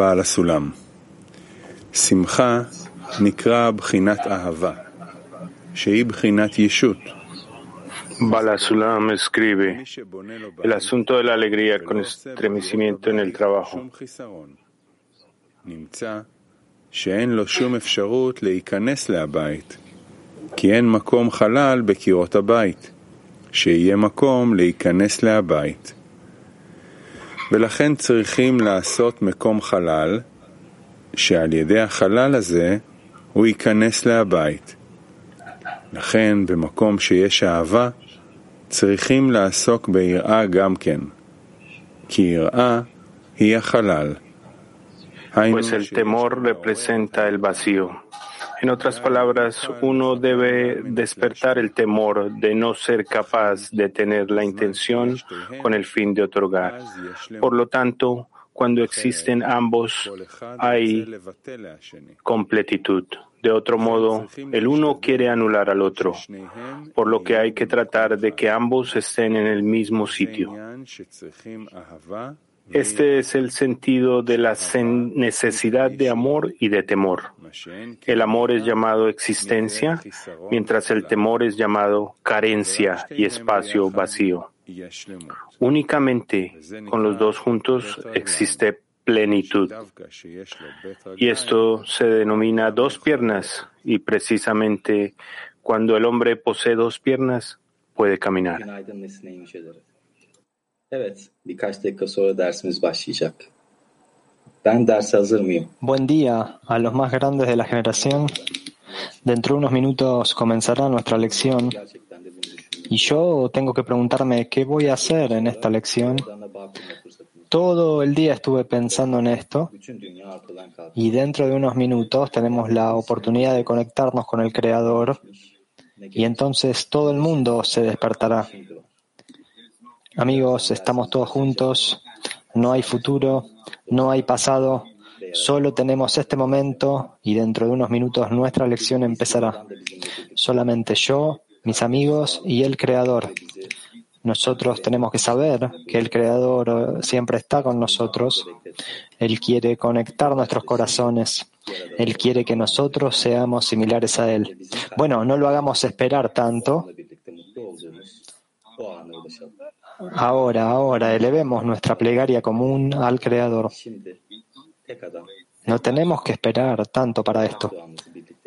בעל הסולם, שמחה נקרא בחינת אהבה, שהיא בחינת ישות. Balasulam escribe el asunto de la alegría con estremecimiento en el trabajo. שאין לו שום אפשרות להיכנס להבית, כי אין מקום חלל בקירות הבית, שיהיה מקום להיכנס להבית. ולכן צריכים לעשות מקום חלל, שעל ידי החלל הזה הוא ייכנס להבית. לכן במקום שיש אהבה, צריכים לעסוק ביראה גם כן, כי יראה היא החלל. Pues el temor representa el vacío. En otras palabras, uno debe despertar el temor de no ser capaz de tener la intención con el fin de otorgar. Por lo tanto, cuando existen ambos, hay completitud. De otro modo, el uno quiere anular al otro, por lo que hay que tratar de que ambos estén en el mismo sitio. Este es el sentido de la necesidad de amor y de temor. El amor es llamado existencia, mientras el temor es llamado carencia y espacio vacío. Únicamente con los dos juntos existe plenitud. Y esto se denomina dos piernas y precisamente cuando el hombre posee dos piernas puede caminar. Buen día a los más grandes de la generación. Dentro de unos minutos comenzará nuestra lección. Y yo tengo que preguntarme qué voy a hacer en esta lección. Todo el día estuve pensando en esto. Y dentro de unos minutos tenemos la oportunidad de conectarnos con el Creador. Y entonces todo el mundo se despertará. Amigos, estamos todos juntos, no hay futuro, no hay pasado, solo tenemos este momento y dentro de unos minutos nuestra lección empezará. Solamente yo, mis amigos y el Creador. Nosotros tenemos que saber que el Creador siempre está con nosotros. Él quiere conectar nuestros corazones. Él quiere que nosotros seamos similares a Él. Bueno, no lo hagamos esperar tanto. Ahora, ahora, elevemos nuestra plegaria común al Creador. No tenemos que esperar tanto para esto.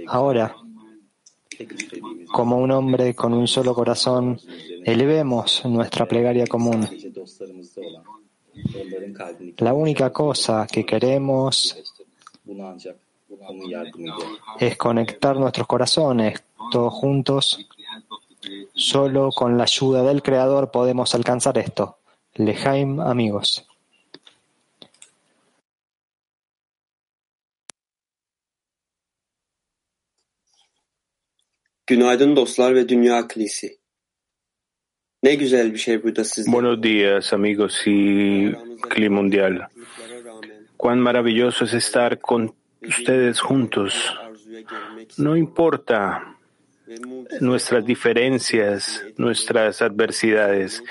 Ahora, como un hombre con un solo corazón, elevemos nuestra plegaria común. La única cosa que queremos es conectar nuestros corazones todos juntos Solo con la ayuda del Creador podemos alcanzar esto. Lejaim, amigos. Buenos días, amigos y clima mundial. Cuán maravilloso es estar con ustedes juntos. No importa nuestras diferencias, nuestras adversidades.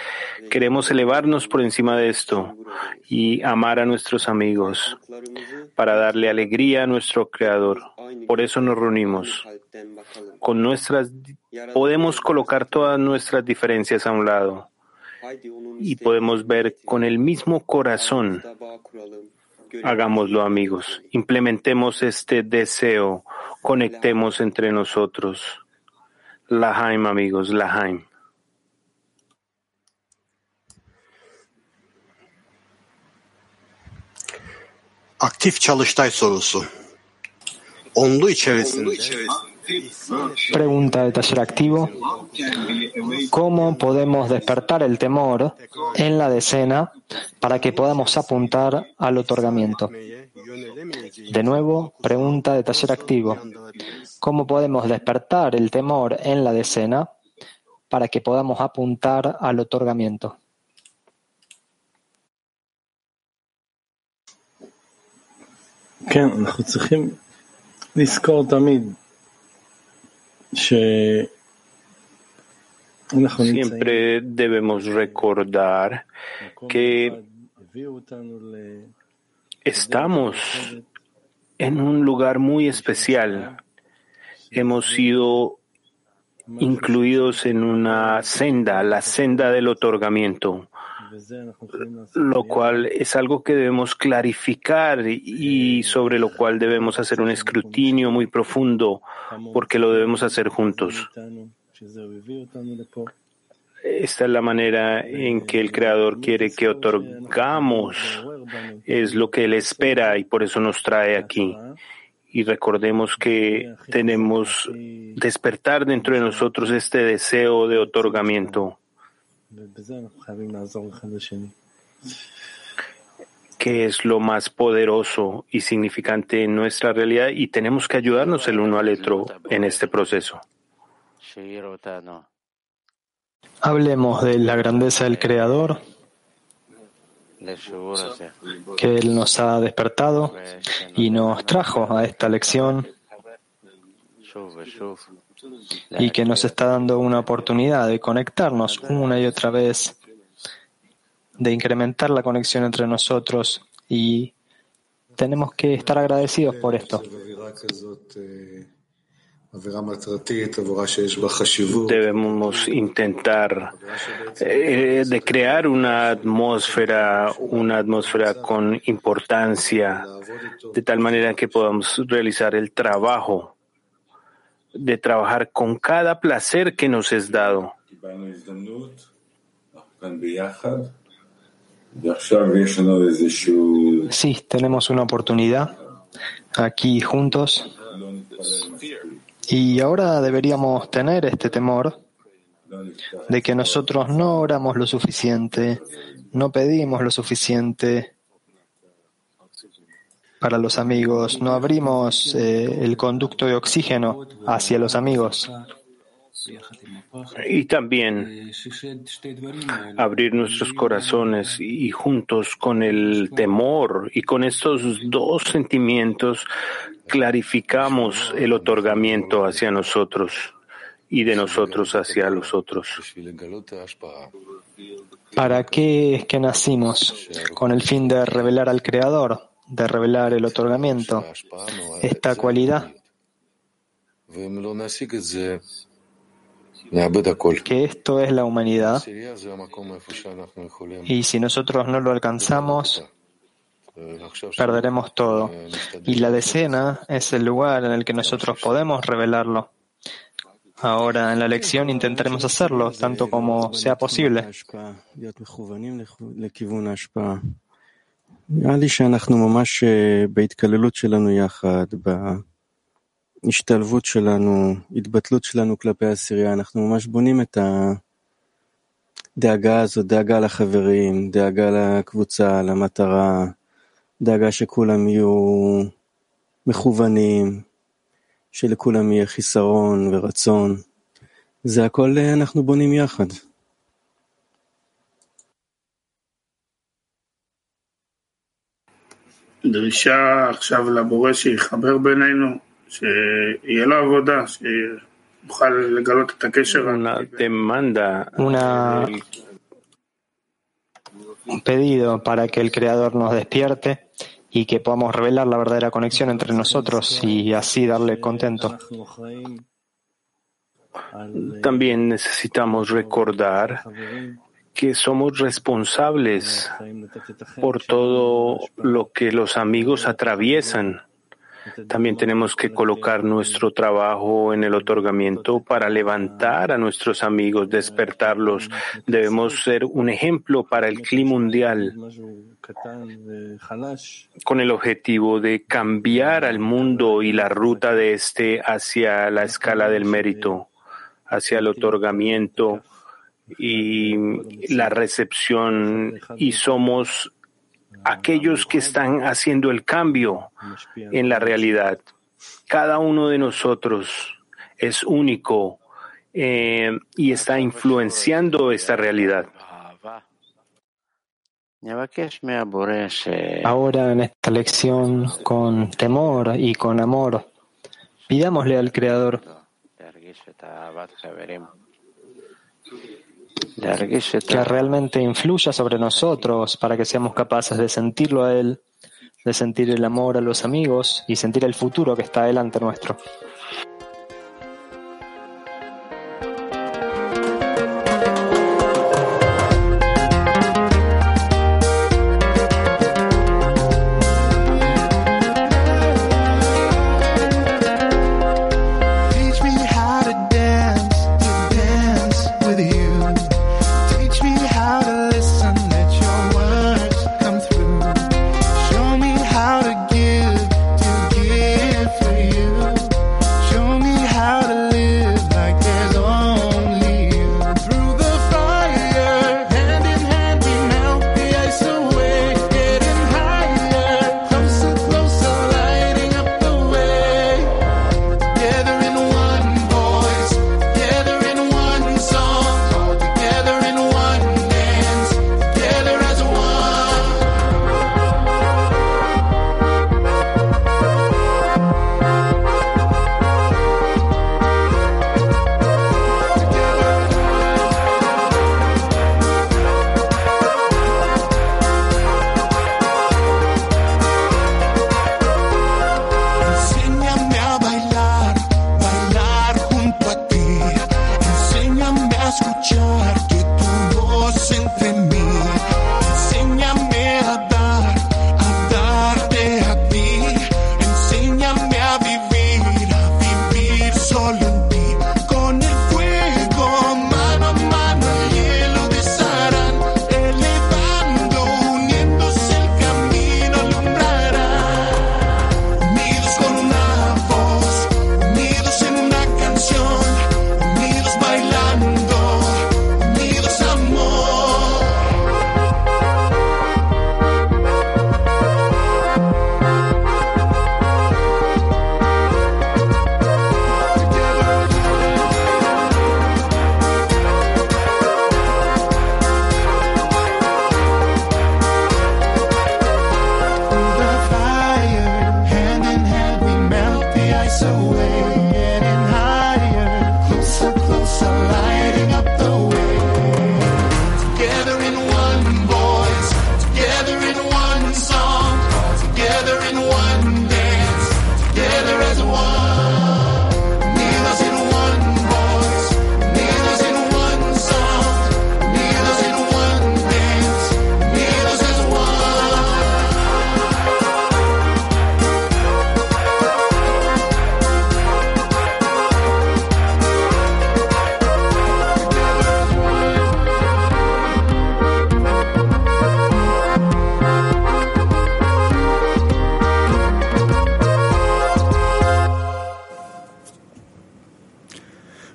Queremos elevarnos por encima de esto y amar a nuestros amigos para darle alegría a nuestro Creador. Por eso nos reunimos. Con nuestras, podemos colocar todas nuestras diferencias a un lado y podemos ver con el mismo corazón. Hagámoslo, amigos. Implementemos este deseo. Conectemos entre nosotros. Lahaim amigos, Lahaim. Aktif çalıştay sorusu. Onlu içerisinde Pregunta de taller activo. ¿Cómo podemos despertar el temor en la decena para que podamos apuntar al otorgamiento? De nuevo, pregunta de taller activo. ¿Cómo podemos despertar el temor en la decena para que podamos apuntar al otorgamiento? Siempre debemos recordar que estamos en un lugar muy especial. Hemos sido incluidos en una senda, la senda del otorgamiento, lo cual es algo que debemos clarificar y sobre lo cual debemos hacer un escrutinio muy profundo, porque lo debemos hacer juntos. Esta es la manera en que el Creador quiere que otorgamos, es lo que Él espera y por eso nos trae aquí. Y recordemos que tenemos despertar dentro de nosotros este deseo de otorgamiento, que es lo más poderoso y significante en nuestra realidad y tenemos que ayudarnos el uno al otro en este proceso. Hablemos de la grandeza del Creador, que Él nos ha despertado y nos trajo a esta lección y que nos está dando una oportunidad de conectarnos una y otra vez, de incrementar la conexión entre nosotros y tenemos que estar agradecidos por esto. Debemos intentar eh, de crear una atmósfera, una atmósfera con importancia, de tal manera que podamos realizar el trabajo, de trabajar con cada placer que nos es dado. Sí, tenemos una oportunidad aquí juntos y ahora deberíamos tener este temor de que nosotros no oramos lo suficiente, no pedimos lo suficiente para los amigos, no abrimos eh, el conducto de oxígeno hacia los amigos. Y también abrir nuestros corazones y juntos con el temor y con estos dos sentimientos clarificamos el otorgamiento hacia nosotros y de nosotros hacia los otros. ¿Para qué es que nacimos? Con el fin de revelar al Creador, de revelar el otorgamiento, esta cualidad que esto es la humanidad. Y si nosotros no lo alcanzamos, perderemos todo. Y la decena es el lugar en el que nosotros podemos revelarlo. Ahora en la lección intentaremos hacerlo tanto como sea posible. ההשתלבות שלנו, התבטלות שלנו כלפי העשירייה, אנחנו ממש בונים את הדאגה הזאת, דאגה לחברים, דאגה לקבוצה, למטרה, דאגה שכולם יהיו מכוונים, שלכולם יהיה חיסרון ורצון. זה הכל אנחנו בונים יחד. דרישה עכשיו לבורא שיחבר בינינו, Una demanda. Eh, un pedido para que el Creador nos despierte y que podamos revelar la verdadera conexión entre nosotros y así darle contento. También necesitamos recordar que somos responsables por todo lo que los amigos atraviesan también tenemos que colocar nuestro trabajo en el otorgamiento para levantar a nuestros amigos, despertarlos. Debemos ser un ejemplo para el clima mundial con el objetivo de cambiar al mundo y la ruta de este hacia la escala del mérito, hacia el otorgamiento y la recepción y somos aquellos que están haciendo el cambio en la realidad. Cada uno de nosotros es único eh, y está influenciando esta realidad. Ahora en esta lección, con temor y con amor, pidámosle al Creador que realmente influya sobre nosotros para que seamos capaces de sentirlo a Él de sentir el amor a los amigos y sentir el futuro que está delante nuestro.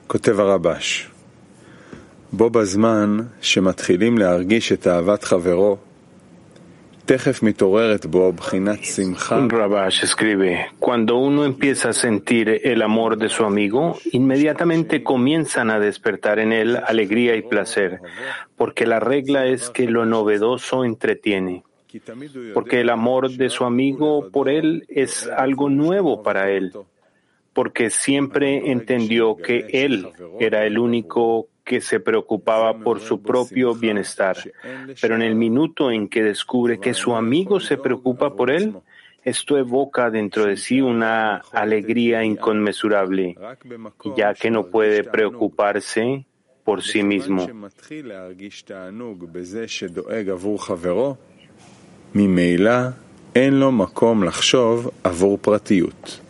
כותב הרבש, בו בזמן שמתחילים להרגיש את אהבת חברו, תכף מתעוררת בו בחינת שמחה Rabash escribe, cuando uno empieza a sentir el amor de su amigo, inmediatamente comienzan a despertar en él alegría y placer, porque la regla es que lo novedoso entretiene, porque el amor de su amigo por él es algo nuevo para él, porque siempre entendió que él era el único que se preocupaba por su propio bienestar. Pero en el minuto en que descubre que su amigo se preocupa por él, esto evoca dentro de sí una alegría inconmensurable, ya que no puede preocuparse por sí mismo. שמתחיל להרגיש תענוג בזה שדואג עבור חברו, ממילא אין לו מקום לחשוב עבור פרטיות.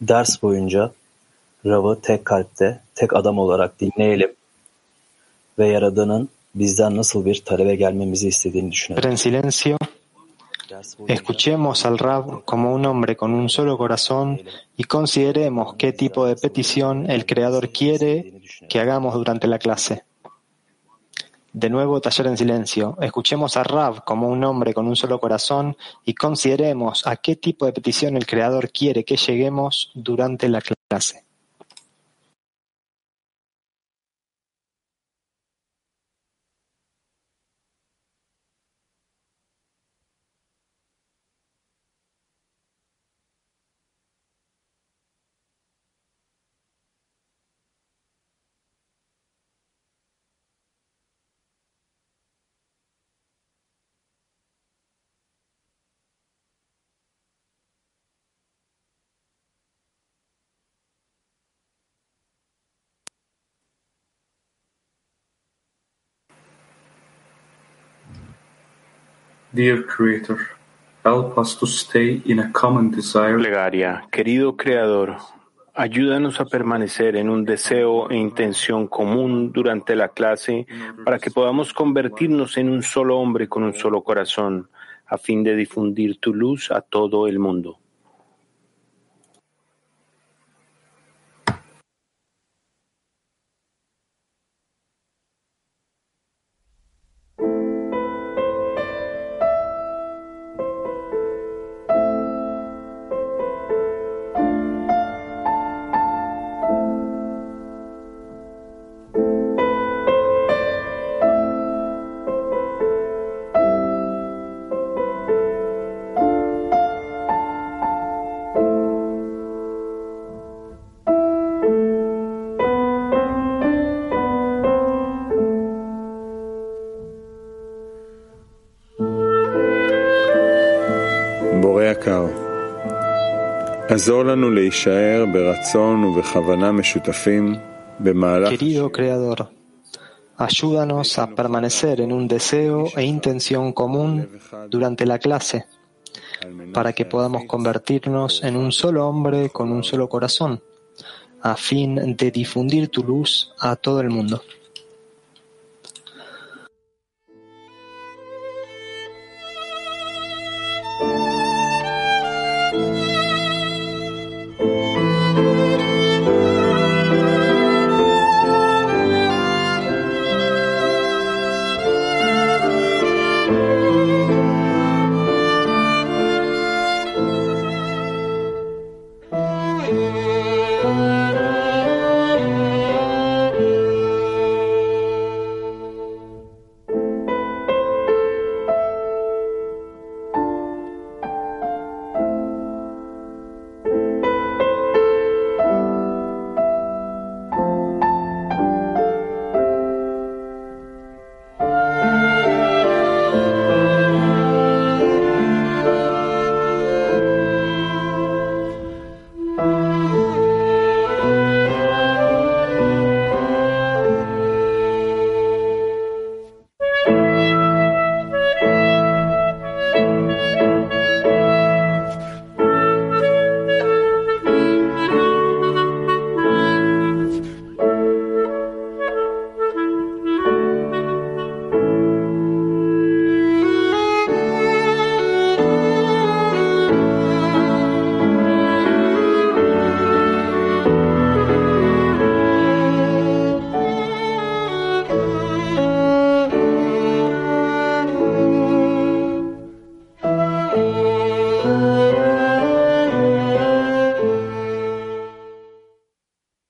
Ders boyunca Rav'ı tek kalpte, tek adam olarak dinleyelim ve Yaradan'ın bizden nasıl bir talebe gelmemizi istediğini düşünelim. En silencio, escuchemos al Rab como un hombre con un solo corazón y consideremos qué tipo de petición el Creador quiere que hagamos durante la clase. De nuevo, taller en silencio. Escuchemos a Rab como un hombre con un solo corazón y consideremos a qué tipo de petición el Creador quiere que lleguemos durante la clase. Dear Creator, help us to stay in a common desire. Querido Creador, ayúdanos a permanecer en un deseo e intención común durante la clase para que podamos convertirnos en un solo hombre con un solo corazón, a fin de difundir tu luz a todo el mundo. Querido Creador, ayúdanos a permanecer en un deseo e intención común durante la clase, para que podamos convertirnos en un solo hombre con un solo corazón, a fin de difundir tu luz a todo el mundo.